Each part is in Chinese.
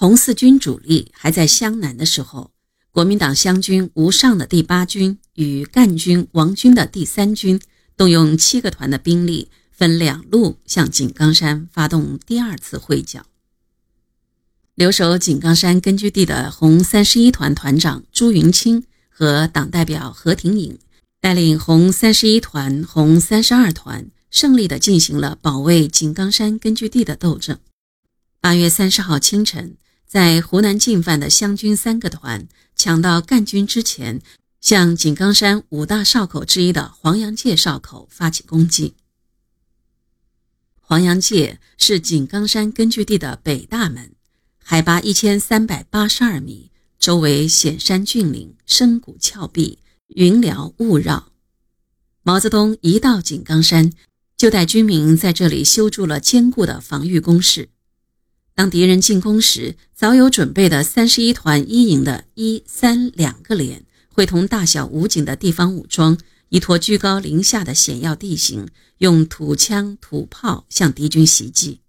红四军主力还在湘南的时候，国民党湘军吴尚的第八军与赣军王军的第三军动用七个团的兵力，分两路向井冈山发动第二次会剿。留守井冈山根据地的红三十一团团长朱云清和党代表何廷颖，带领红三十一团、红三十二团，胜利地进行了保卫井冈山根据地的斗争。八月三十号清晨，在湖南进犯的湘军三个团抢到赣军之前，向井冈山五大哨口之一的黄杨界哨口发起攻击。黄杨界是井冈山根据地的北大门。海拔一千三百八十二米，周围险山峻岭、深谷峭壁、云缭雾绕。毛泽东一到井冈山，就带军民在这里修筑了坚固的防御工事。当敌人进攻时，早有准备的三十一团一营的一三两个连，会同大小武警的地方武装，依托居高临下的险要地形，用土枪土炮向敌军袭击。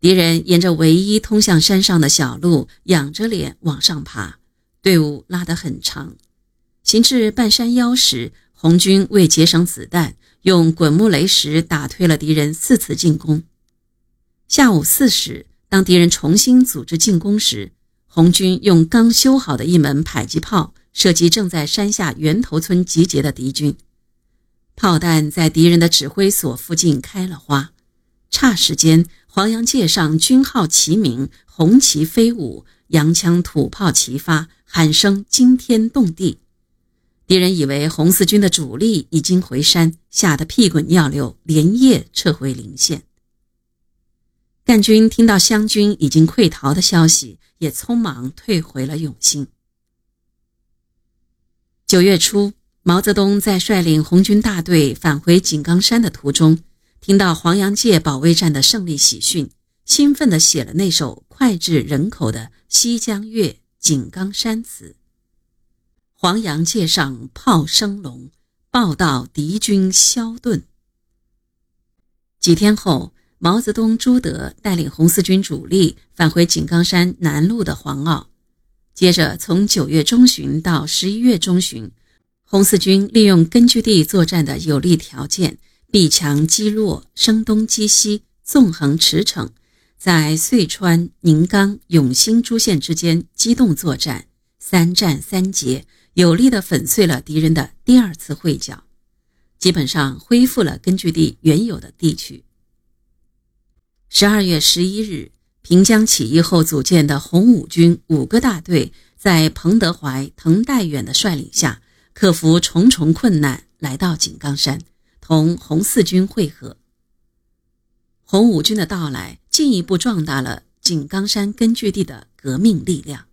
敌人沿着唯一通向山上的小路，仰着脸往上爬，队伍拉得很长。行至半山腰时，红军为节省子弹，用滚木雷石打退了敌人四次进攻。下午四时，当敌人重新组织进攻时，红军用刚修好的一门迫击炮射击正在山下源头村集结的敌军，炮弹在敌人的指挥所附近开了花，霎时间。黄洋界上军号齐鸣，红旗飞舞，洋枪土炮齐发，喊声惊天动地。敌人以为红四军的主力已经回山，吓得屁滚尿流，连夜撤回临县。赣军听到湘军已经溃逃的消息，也匆忙退回了永兴。九月初，毛泽东在率领红军大队返回井冈山的途中。听到黄洋界保卫战的胜利喜讯，兴奋地写了那首脍炙人口的《西江月·井冈山词》。黄洋界上炮声隆，报道敌军消遁。几天后，毛泽东、朱德带领红四军主力返回井冈山南路的黄坳。接着，从九月中旬到十一月中旬，红四军利用根据地作战的有利条件。避强击弱，声东击西，纵横驰骋，在遂川、宁冈、永兴诸县之间机动作战，三战三捷，有力地粉碎了敌人的第二次会剿，基本上恢复了根据地原有的地区。十二月十一日，平江起义后组建的红五军五个大队，在彭德怀、滕代远的率领下，克服重重困难，来到井冈山。同红四军会合，红五军的到来进一步壮大了井冈山根据地的革命力量。